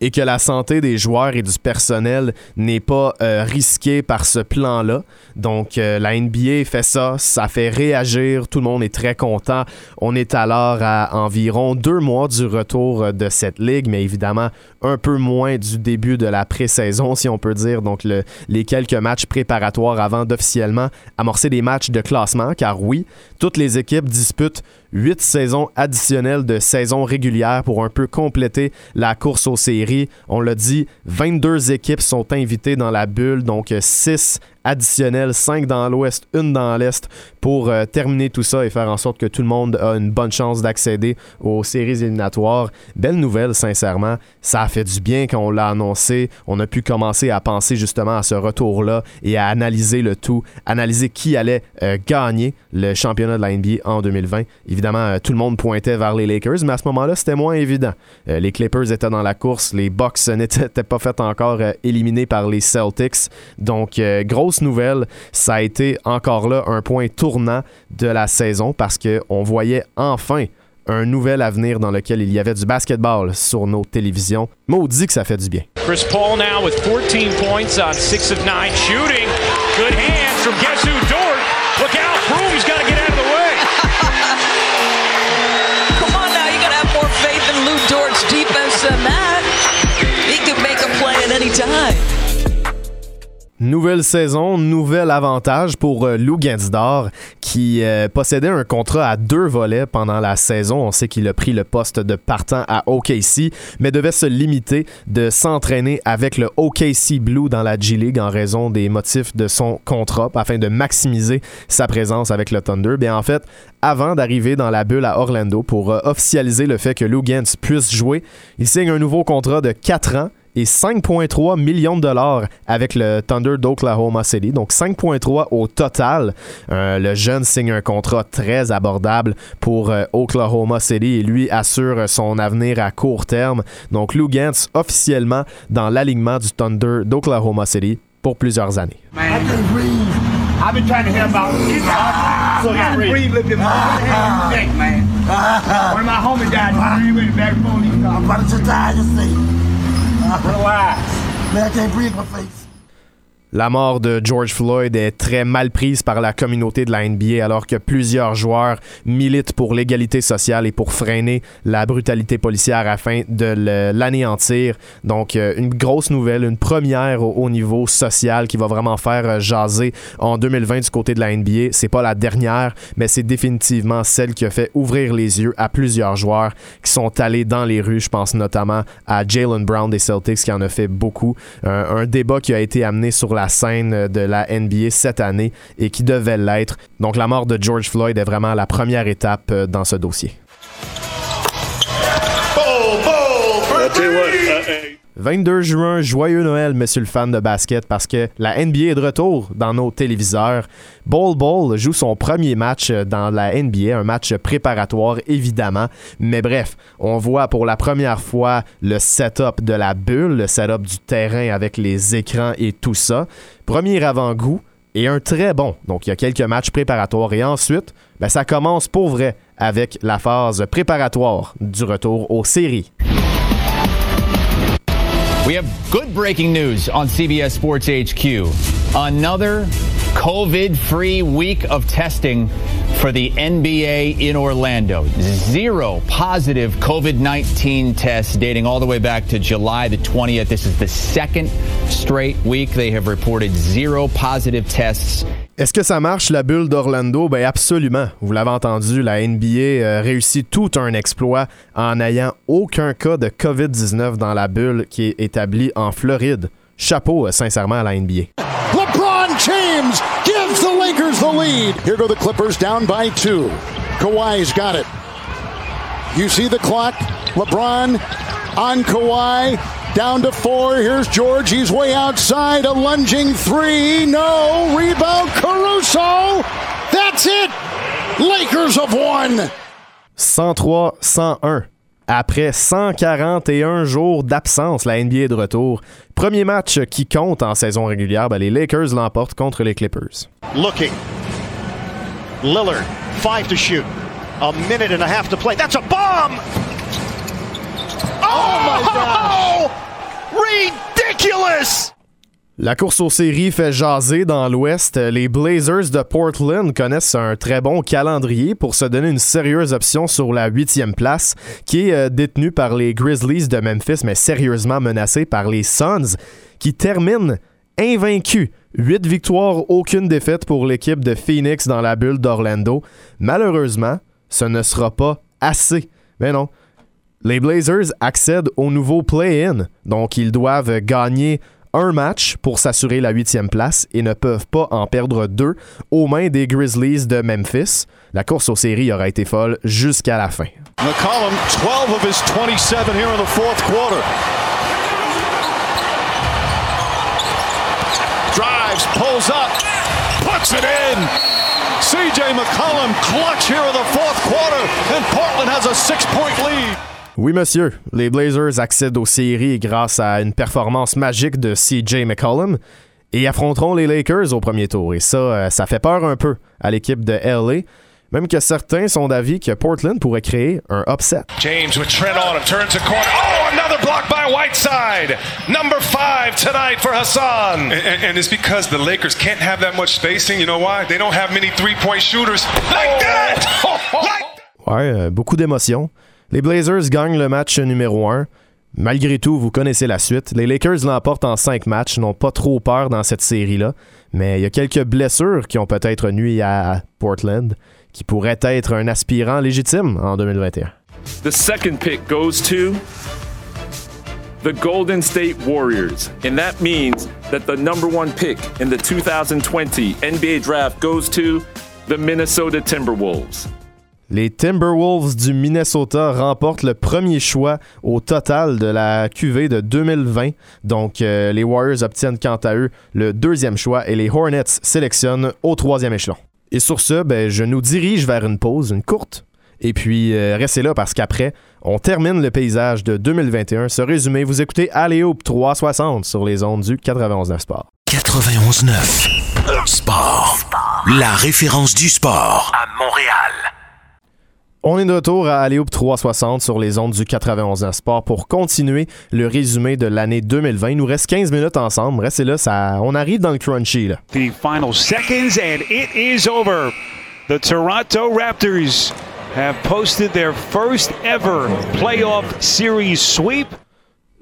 et que la santé des joueurs et du personnel n'est pas euh, risquée par ce plan-là. Donc euh, la NBA fait ça, ça fait réagir, tout le monde est très content. On est alors à environ deux mois du retour euh, de cette ligue, mais évidemment un peu moins du début de la pré-saison, si on peut dire. Donc le- les quelques matchs préparatoires avant d'officiellement amorcer des matchs de classement, car oui, toutes les équipes disputent huit saisons additionnelles de saison régulière pour un peu compléter la course aux séries. On l'a dit, 22 équipes sont invitées dans la bulle, donc 6 additionnels, 5 dans l'ouest, une dans l'est, pour euh, terminer tout ça et faire en sorte que tout le monde a une bonne chance d'accéder aux séries éliminatoires. Belle nouvelle, sincèrement. Ça a fait du bien quand on l'a annoncé. On a pu commencer à penser justement à ce retour-là et à analyser le tout, analyser qui allait euh, gagner le championnat de la NBA en 2020. Évidemment, euh, tout le monde pointait vers les Lakers, mais à ce moment-là, c'était moins évident. Les Clippers étaient dans la course, les Bucks n'étaient pas fait encore éliminés par les Celtics. Donc, euh, grosse nouvelle, ça a été encore là un point tournant de la saison parce qu'on voyait enfin un nouvel avenir dans lequel il y avait du basketball sur nos télévisions. Maudit que ça fait du bien. Chris Paul now with 14 points on 6 of 9 shooting. Good hands from guess who? Dort. Look out, Broom's got to get out of the way. Come on now, you gotta have more faith in Lou Dort's defense than that. He could make a play at any time. Nouvelle saison, nouvel avantage pour euh, Lou Gensdor qui euh, possédait un contrat à deux volets pendant la saison. On sait qu'il a pris le poste de partant à OKC, mais devait se limiter de s'entraîner avec le OKC Blue dans la G League en raison des motifs de son contrat afin de maximiser sa présence avec le Thunder. Bien en fait, avant d'arriver dans la bulle à Orlando pour euh, officialiser le fait que Lou Gens puisse jouer, il signe un nouveau contrat de 4 ans et 5,3 millions de dollars avec le Thunder d'Oklahoma City. Donc 5,3 au total. Euh, le jeune signe un contrat très abordable pour euh, Oklahoma City et lui assure son avenir à court terme. Donc Lou Gantz officiellement dans l'alignement du Thunder d'Oklahoma City pour plusieurs années. Man, I couldn't breathe. I've been trying to hear about it. So I can't breathe. Look at my neck, man. One of my homies died. He really with the backbone. I'm about to die, just say. Relax. Man, I can't breathe my face. La mort de George Floyd est très mal prise par la communauté de la NBA alors que plusieurs joueurs militent pour l'égalité sociale et pour freiner la brutalité policière afin de l'anéantir. Donc euh, une grosse nouvelle, une première au, au, niveau social qui va vraiment faire euh, jaser en 2020 du côté de la NBA. C'est pas la dernière, mais c'est définitivement celle qui a fait ouvrir les yeux à plusieurs joueurs qui sont allés dans les rues. Je pense notamment à Jalen Brown des Celtics qui en a fait beaucoup. un débat qui a été amené sur la scène de la NBA cette année et qui devait l'être. Donc la mort de George Floyd est vraiment la première étape euh, dans ce dossier. 22 juin, joyeux Noël, monsieur le fan de basket, parce que la NBA est de retour dans nos téléviseurs. Ball Ball joue son premier match dans la NBA, un match préparatoire évidemment. Mais bref, on voit pour la première fois le setup de la bulle, le setup du terrain avec les écrans et tout ça. Premier avant-goût et un très bon. Donc il y a quelques matchs préparatoires et ensuite, ben, ça commence pour vrai avec la phase préparatoire du retour aux séries. We have good breaking news on CBS Sports HQ. Another COVID free week of testing for the NBA in Orlando. Zero positive COVID 19 tests dating all the way back to July the 20th. This is the second straight week they have reported zero positive tests Est-ce que ça marche, la bulle d'Orlando? Ben absolument. Vous l'avez entendu, la NBA euh, réussit tout un exploit en n'ayant aucun cas de COVID-19 dans la bulle qui est établie en Floride. Chapeau, euh, sincèrement, à la NBA. The lead. Here go the Clippers down by two. Kawhi's got it. You see the clock? LeBron on Kawhi. Down to four. Here's George. He's way outside. A lunging three. No. Rebound. Caruso. That's it. Lakers have won. 103-101. Après 141 jours d'absence, la NBA est de retour. Premier match qui compte en saison régulière, ben les Lakers l'emportent contre les Clippers. Looking. Lillard, five to shoot. A minute and a half to play. That's a bomb! Oh, my gosh! Ridiculous! La course aux séries fait jaser dans l'Ouest. Les Blazers de Portland connaissent un très bon calendrier pour se donner une sérieuse option sur la huitième place, qui est euh, détenue par les Grizzlies de Memphis, mais sérieusement menacée par les Suns, qui terminent invaincus. Huit victoires, aucune défaite pour l'équipe de Phoenix dans la bulle d'Orlando. Malheureusement, ce ne sera pas assez. Mais non, les Blazers accèdent au nouveau play-in, donc ils doivent gagner un match pour s'assurer la huitième place et ne peuvent pas en perdre deux aux mains des Grizzlies de Memphis. La course aux séries aura été folle jusqu'à la fin. McCollum, 12 of his 27 here in the fourth quarter. Pulls up, puts it in. CJ McCollum clutch here in the fourth quarter, and Portland has a six-point lead. Oui, monsieur. Les Blazers accèdent aux séries grâce à une performance magique de CJ McCollum et affronteront les Lakers au premier tour. Et ça, euh, ça fait peur un peu à l'équipe de LA. Même que certains sont d'avis que Portland pourrait créer un upset. James with Trent on him, turns the corner. Oh, another block by Whiteside. Number five tonight for Hassan. And, and, it's because the Lakers can't have that much spacing. You know why? They don't have many three-point shooters like oh. that. like... Ouais, euh, beaucoup d'émotions. Les Blazers gagnent le match numéro 1. Malgré tout, vous connaissez la suite. Les Lakers l'emportent en 5 matchs, n'ont pas trop peur dans cette série-là. Mais il y a quelques blessures qui ont peut-être nuit à Portland, qui pourraient être un aspirant légitime en 2021. The second pick goes to the Golden State Warriors. And that means that the number one pick in the 2020 NBA draft goes to the Minnesota Timberwolves. Les Timberwolves du Minnesota remportent le premier choix au total de la QV de 2020. Donc, euh, les Warriors obtiennent quant à eux le deuxième choix et les Hornets sélectionnent au troisième échelon. Et sur ce, ben, je nous dirige vers une pause, une courte. Et puis, euh, restez là parce qu'après, on termine le paysage de 2021. Ce résumé, vous écoutez Aléope 360 sur les ondes du 91.9 Sport. 91.9 Sport. La référence du sport à Montréal. On est de retour à Aléoupe 360 sur les ondes du 91 Sport pour continuer le résumé de l'année 2020. Il nous reste 15 minutes ensemble. Restez là, ça, on arrive dans le crunchy. The final seconds and it is over. The Toronto Raptors have posted their first ever playoff series sweep.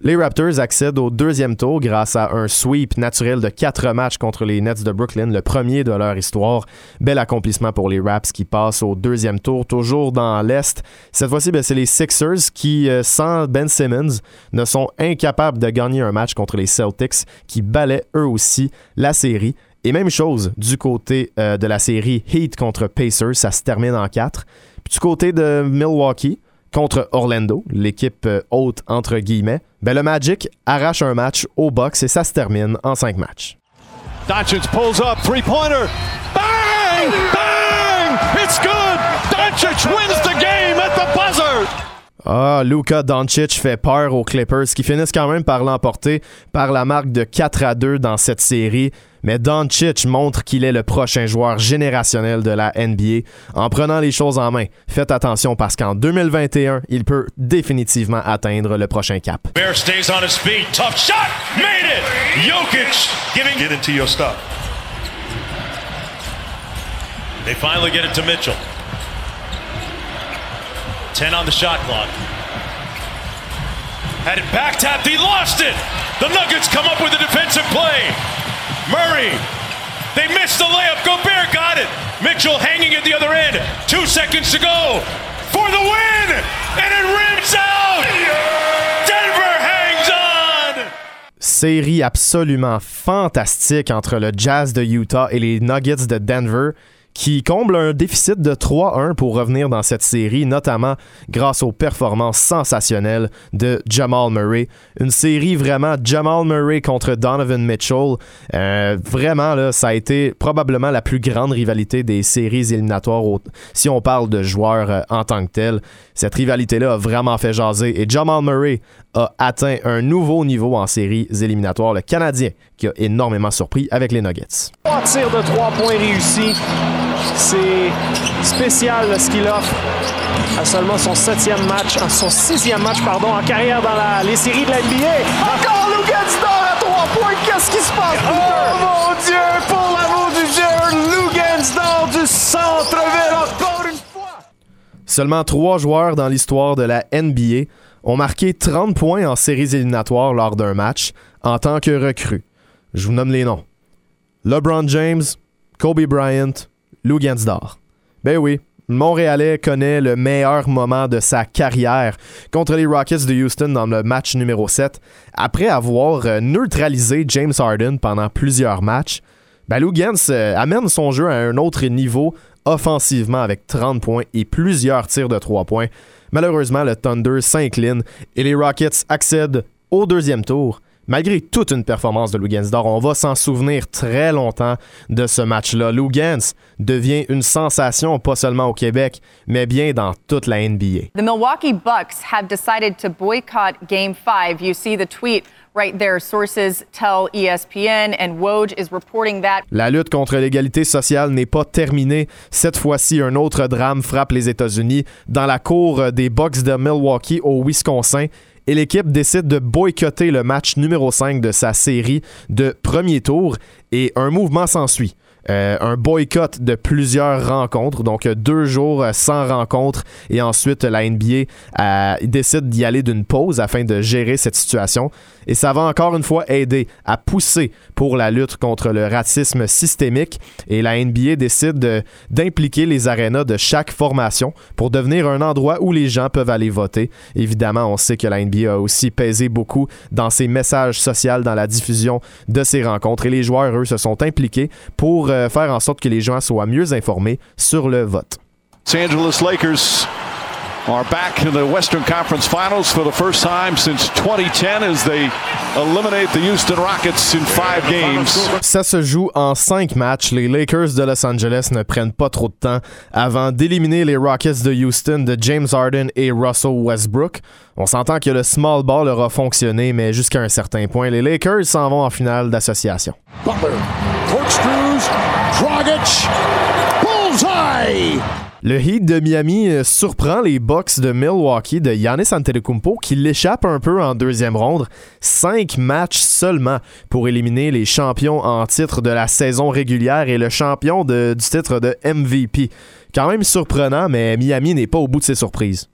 Les Raptors accèdent au deuxième tour grâce à un sweep naturel de quatre matchs contre les Nets de Brooklyn, le premier de leur histoire. Bel accomplissement pour les Raps qui passent au deuxième tour, toujours dans l'Est. Cette fois-ci, ben, c'est les Sixers qui, euh, sans Ben Simmons, ne sont incapables de gagner un match contre les Celtics qui balaient eux aussi la série. Et même chose du côté euh, de la série Heat contre Pacers, ça se termine en quatre. Puis du côté de Milwaukee, contre Orlando, l'équipe euh, haute entre guillemets, ben le Magic arrache un match au box et ça se termine en cinq matchs. Doncic pulls up, three-pointer. Bang! Bang! It's good! Doncic wins the game at the buzzer! Ah, Luka Doncic fait peur aux Clippers qui finissent quand même par l'emporter par la marque de 4 à 2 dans cette série. Mais Doncic montre qu'il est le prochain joueur générationnel de la NBA en prenant les choses en main. Faites attention parce qu'en 2021, il peut définitivement atteindre le prochain cap. Bear stays on his feet. Tough shot. Made it. Jokic giving. Get into your stuff. They finally get it to Mitchell. 10 on the shot clock. Had it back tapped. He lost it. The Nuggets come up with a defensive play. Murray. They missed the layup. Gobert got it. Mitchell hanging at the other end. Two seconds to go for the win. And it rims out. Denver hangs on. Série absolument fantastique entre le Jazz de Utah et les Nuggets de Denver qui comble un déficit de 3-1 pour revenir dans cette série, notamment grâce aux performances sensationnelles de Jamal Murray. Une série vraiment Jamal Murray contre Donovan Mitchell. Euh, vraiment, là, ça a été probablement la plus grande rivalité des séries éliminatoires si on parle de joueurs euh, en tant que tel. Cette rivalité-là a vraiment fait jaser et Jamal Murray a atteint un nouveau niveau en séries éliminatoires. Le Canadien qui a énormément surpris avec les Nuggets. Trois tirs de trois points réussis. C'est spécial ce qu'il offre à seulement son septième match, son sixième match pardon, en carrière dans la, les séries de la NBA. Encore Lugansdor à trois points. Qu'est-ce qui se passe? Oh mon Dieu! Pour l'amour du Dieu, Lugansdor du centre-ville. Seulement trois joueurs dans l'histoire de la NBA ont marqué 30 points en séries éliminatoires lors d'un match en tant que recrues. Je vous nomme les noms. LeBron James, Kobe Bryant, Lou Gansdor. Ben oui, Montréalais connaît le meilleur moment de sa carrière contre les Rockets de Houston dans le match numéro 7. Après avoir euh, neutralisé James Harden pendant plusieurs matchs, ben Lou Gans euh, amène son jeu à un autre niveau offensivement avec 30 points et plusieurs tirs de 3 points. Malheureusement, le Thunder s'incline et les Rockets accèdent au deuxième tour malgré toute une performance de Lugansdor, on va s'en souvenir très longtemps de ce match-là. Lugans devient une sensation pas seulement au Québec, mais bien dans toute la NBA. The Milwaukee Bucks have decided to boycott Game 5. You see the tweet right there. Sources tell ESPN and Woj is reporting that. La lutte contre l'égalité sociale n'est pas terminée. Cette fois-ci, un autre drame frappe les États-Unis dans la cour des Bucks de Milwaukee au Wisconsin et l'équipe décide de boycotter le match numéro 5 de sa série de premier tour et un mouvement s'ensuit. Euh, un boycott de plusieurs rencontres, donc deux jours euh, sans rencontre, et ensuite la NBA euh, décide d'y aller d'une pause afin de gérer cette situation. Et ça va encore une fois aider à pousser pour la lutte contre le racisme systémique. Et la NBA décide d'impliquer les arénas de chaque formation pour devenir un endroit où les gens peuvent aller voter. Évidemment, on sait que la NBA a aussi pesé beaucoup dans ses messages sociaux, dans la diffusion de ces rencontres. Et les joueurs, eux, se sont impliqués pour euh, faire en sorte que les gens soient mieux informés sur le vote. Los Angeles Lakers are back in the Western Conference Finals for the first time since 2010 as they eliminate the Houston Rockets in five games. Ça se joue en cinq matchs. Les Lakers de Los Angeles ne prennent pas trop de temps avant d'éliminer les Rockets de Houston de James Harden et Russell Westbrook. On s'entend que le small ball aura fonctionné, mais jusqu'à un certain point, les Lakers s'en vont en finale d'association. Butler, Dragic, bullseye! Le Heat de Miami euh, surprend les Bucks de Milwaukee de Giannis Antetokounmpo qui l'échappe un peu en deuxième ronde. Cinq matchs seulement pour éliminer les champions en titre de la saison régulière et le champion de- du titre de MVP. Quand même surprenant, mais Miami n'est pas au bout de ses surprises.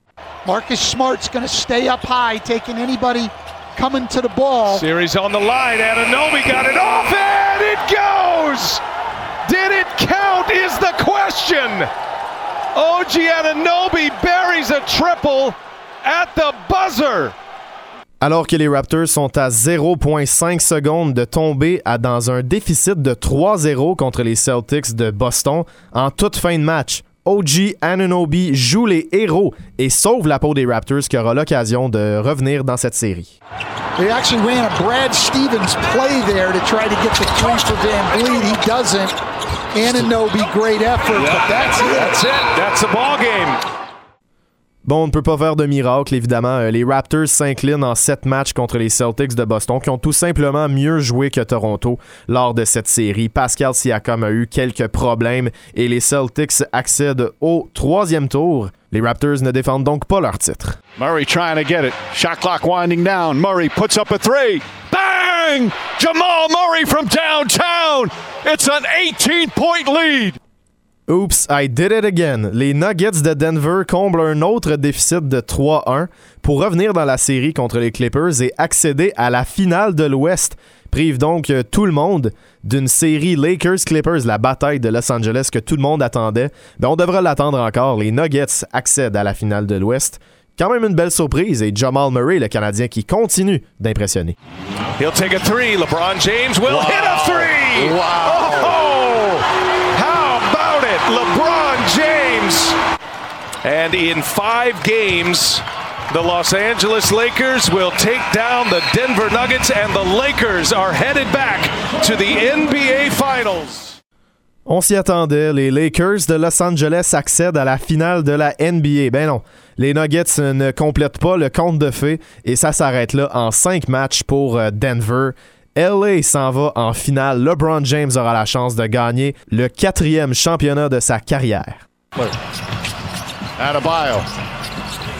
Marcus Smart's going to stay up high, taking anybody coming to the ball. Series on the line. Ananobi got it off, and it goes! Did it count? Is the question. OG Ananobi buries a triple at the buzzer. Alors que les Raptors sont à 0,5 secondes de tomber à dans un déficit de 3-0 contre les Celtics de Boston en toute fin de match. OG Anunoby joue les héros et sauve la peau des Raptors qui aura l'occasion de revenir dans cette série. They actually ran a Brad Stevens play there to try to get the three for Van Vliet. He doesn't. Ananobi, great effort, but that's it. That's it. That's the ball game. Bon, on ne peut pas faire de miracle, évidemment. Euh, Les Raptors s'inclinent en 7 matchs contre les Celtics de Boston, qui ont tout simplement mieux joué que Toronto lors de cette série. Pascal Siakam a eu quelques problèmes et les Celtics accèdent au troisième tour. Les Raptors ne défendent donc pas leur titre. Murray trying to get it. Shot clock winding down. Murray puts up a three. Bang! Jamal Murray from downtown. It's an 18 point lead. Oops, I did it again. Les Nuggets de Denver comblent un autre déficit de 3-1 pour revenir dans la série contre les Clippers et accéder à la finale de l'Ouest. Prive donc euh, tout le monde d'une série Lakers-Clippers, la bataille de Los Angeles que tout le monde attendait. Ben, on devra l'attendre encore. Les Nuggets accèdent à la finale de l'Ouest. Quand même une belle surprise et Jamal Murray, le Canadien, qui continue d'impressionner. He'll take a three. LeBron James will hit a three. Wow. Oh, how about it? LeBron James. And in five games, the Los Angeles Lakers will take down the Denver Nuggets, and the Lakers are headed back to the NBA Finals. On s'y attendait, les Lakers de Los Angeles accèdent à la finale de la NBA. Ben non, les Nuggets ne complètent pas le compte de fées et ça s'arrête là en cinq matchs pour euh, Denver. LA s'en va en finale. LeBron James aura la chance de gagner le quatrième championnat de sa carrière.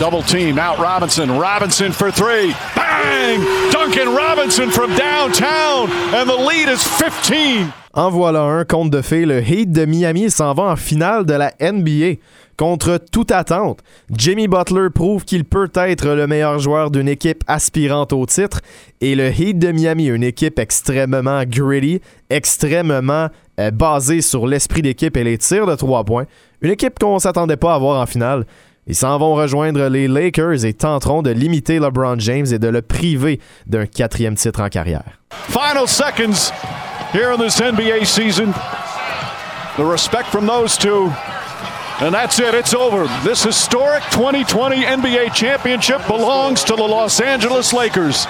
Double team. Out Robinson. Robinson for three. Bang! Duncan Robinson from downtown. And the lead is 15. En voilà un compte de fées. Le Heat de Miami s'en va en finale de la NBA. Contre toute attente, Jimmy Butler prouve qu'il peut être le meilleur joueur d'une équipe aspirante au titre et le Heat de Miami, une équipe extrêmement gritty, extrêmement euh, basée sur l'esprit d'équipe et les tirs de trois points, une équipe qu'on s'attendait pas à voir en finale. Ils s'en vont rejoindre les Lakers et tenteront de limiter LeBron James et de le priver d'un quatrième titre en carrière. Final seconds here in this NBA season. The respect from those two. And that's it. It's over. This historic 2020 NBA championship belongs to the Los Angeles Lakers.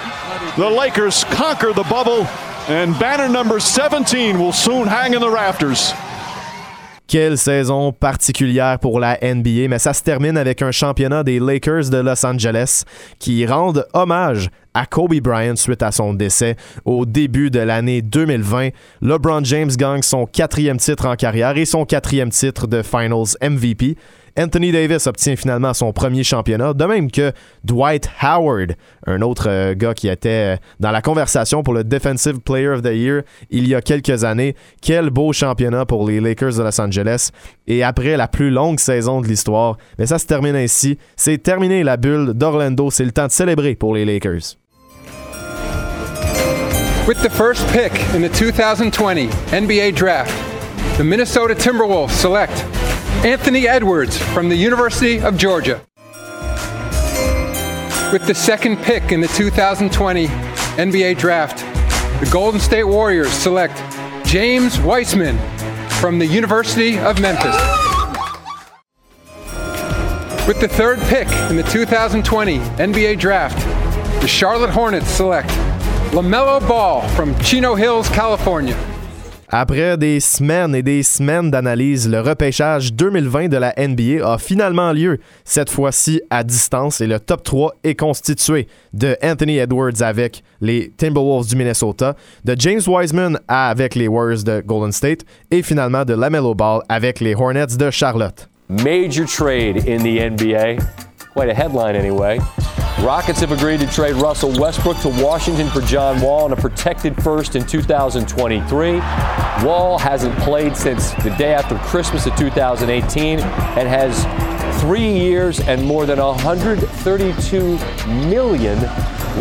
The Lakers conquer the bubble, and banner number 17 will soon hang in the rafters. Quelle saison particulière pour la NBA, mais ça se termine avec un championnat des Lakers de Los Angeles qui rendent hommage à Kobe Bryant suite à son décès au début de l'année 2020. LeBron James gagne son quatrième titre en carrière et son quatrième titre de Finals MVP. Anthony Davis obtient finalement son premier championnat, de même que Dwight Howard, un autre euh, gars qui était euh, dans la conversation pour le Defensive Player of the Year il y a quelques années. Quel beau championnat pour les Lakers de Los Angeles. Et après la plus longue saison de l'histoire, mais ça se termine ainsi. C'est terminé la bulle d'Orlando. C'est le temps de célébrer pour les Lakers. With the first pick in the 2020 NBA Draft, the Minnesota Timberwolves select Anthony Edwards from the University of Georgia. With the second pick in the 2020 NBA Draft, the Golden State Warriors select James Weissman from the University of Memphis. With the third pick in the 2020 NBA Draft, the Charlotte Hornets select LaMelo Ball from Chino Hills, California. Après des semaines et des semaines d'analyse, le repêchage 2020 de la NBA a finalement lieu, cette fois-ci à distance, et le top 3 est constitué de Anthony Edwards avec les Timberwolves du Minnesota, de James Wiseman avec les Warriors de Golden State, et finalement de LaMelo Ball avec les Hornets de Charlotte. major trade in the NBA. Quite a headline, anyway. Rockets have agreed to trade Russell Westbrook to Washington for John Wall on a protected first in 2023. Wall hasn't played since the day after Christmas of 2018 and has three years and more than 132 million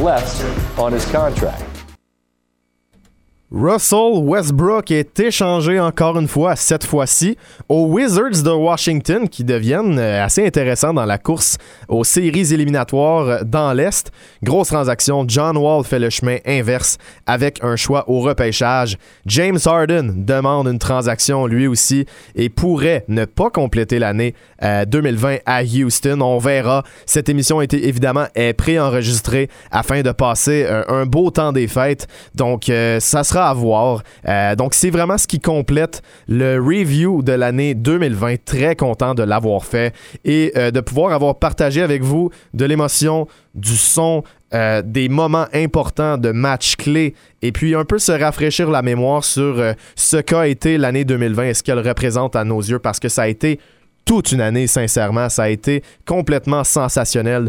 left on his contract. Russell Westbrook est échangé encore une fois, cette fois-ci, aux Wizards de Washington qui deviennent euh, assez intéressants dans la course aux séries éliminatoires dans l'Est. Grosse transaction, John Wall fait le chemin inverse avec un choix au repêchage. James Harden demande une transaction lui aussi et pourrait ne pas compléter l'année 2020 euh, à Houston. On verra. Cette émission a été évidemment préenregistrée afin de passer euh, un beau temps des fêtes. Donc ça sera à voir. Euh, donc, c'est vraiment ce qui complète le review de l'année 2020. Très content de l'avoir fait et euh, de pouvoir avoir partagé avec vous de l'émotion, du son, euh, des moments importants de matchs clés et puis un peu se rafraîchir la mémoire sur ce qu'a été l'année 2020 et ce qu'elle représente à nos yeux parce que ça a été toute une année, sincèrement. Ça a été complètement sensationnel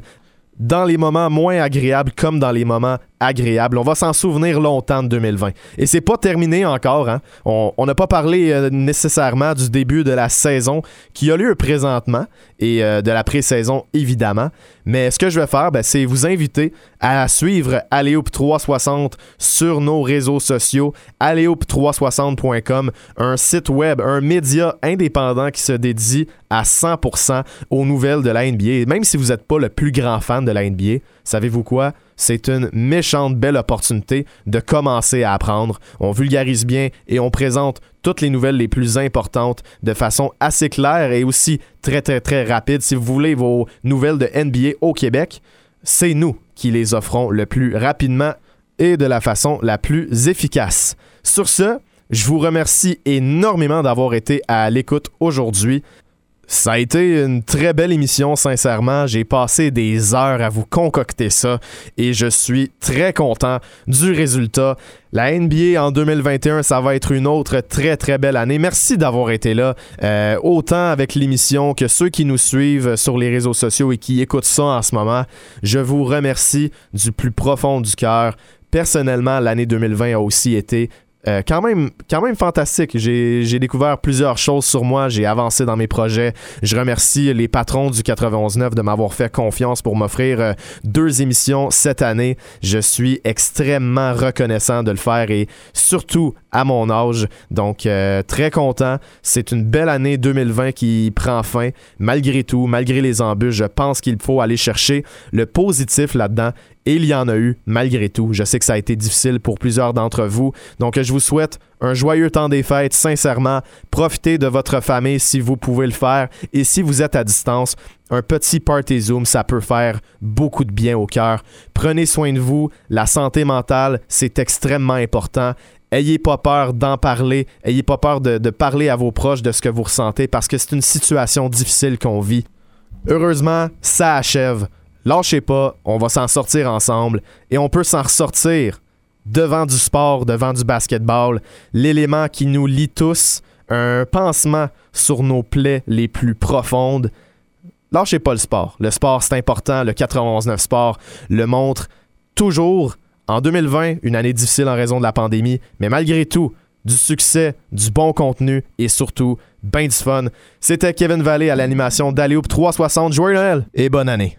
dans les moments moins agréables comme dans les moments On va s'en souvenir longtemps de 2020. Et c'est pas terminé encore. Hein? On n'a pas parlé euh, nécessairement du début de la saison qui a lieu présentement et euh, de la pré-saison évidemment. Mais ce que je vais faire, ben, c'est vous inviter à suivre Aléoup 360 sur nos réseaux sociaux, aléoup360.com, un site web, un média indépendant qui se dédie à 100% aux nouvelles de la NBA. même si vous n'êtes pas le plus grand fan de la NBA, savez-vous quoi? C'est une méchante belle opportunité de commencer à apprendre. On vulgarise bien et on présente toutes les nouvelles les plus importantes de façon assez claire et aussi très très très rapide. Si vous voulez vos nouvelles de NBA au Québec, c'est nous qui les offrons le plus rapidement et de la façon la plus efficace. Sur ce, je vous remercie énormément d'avoir été à l'écoute aujourd'hui. Ça a été une très belle émission, sincèrement. J'ai passé des heures à vous concocter ça et je suis très content du résultat. La NBA en 2021, ça va être une autre très très belle année. Merci d'avoir été là, euh, autant avec l'émission que ceux qui nous suivent sur les réseaux sociaux et qui écoutent ça en ce moment. Je vous remercie du plus profond du cœur. Personnellement, l'année 2020 a aussi été euh, quand, même, quand même fantastique. J'ai découvert plusieurs choses sur moi, j'ai avancé dans mes projets. Je remercie les patrons du 91.9 de m'avoir fait confiance pour m'offrir euh, deux émissions cette année. Je suis extrêmement reconnaissant de le faire et surtout à mon âge. Donc, euh, très content. C'est une belle année 2020 qui prend fin. Malgré tout, malgré les embûches, je pense qu'il faut aller chercher le positif là-dedans et il y en a eu malgré tout. Je sais que ça a été difficile pour plusieurs d'entre vous. Donc je vous souhaite un joyeux temps des fêtes, sincèrement. Profitez de votre famille si vous pouvez le faire. Et si vous êtes à distance, un petit party Zoom, ça peut faire beaucoup de bien au cœur. Prenez soin de vous. La santé mentale, c'est extrêmement important. Ayez pas peur d'en parler. Ayez pas peur de, de parler à vos proches de ce que vous ressentez parce que c'est une situation difficile qu'on vit. Heureusement, ça achève. Lâchez pas, on va s'en sortir ensemble et on peut s'en ressortir devant du sport, devant du basketball, l'élément qui nous lie tous, un pansement sur nos plaies les plus profondes. Lâchez pas le sport. Le sport, c'est important. Le 91-9 Sport le montre toujours. En 2020, une année difficile en raison de la pandémie, mais malgré tout, du succès, du bon contenu et surtout, ben du fun. C'était Kevin Vallée à l'animation d'Alioop 360. Joyeux Noël et bonne année.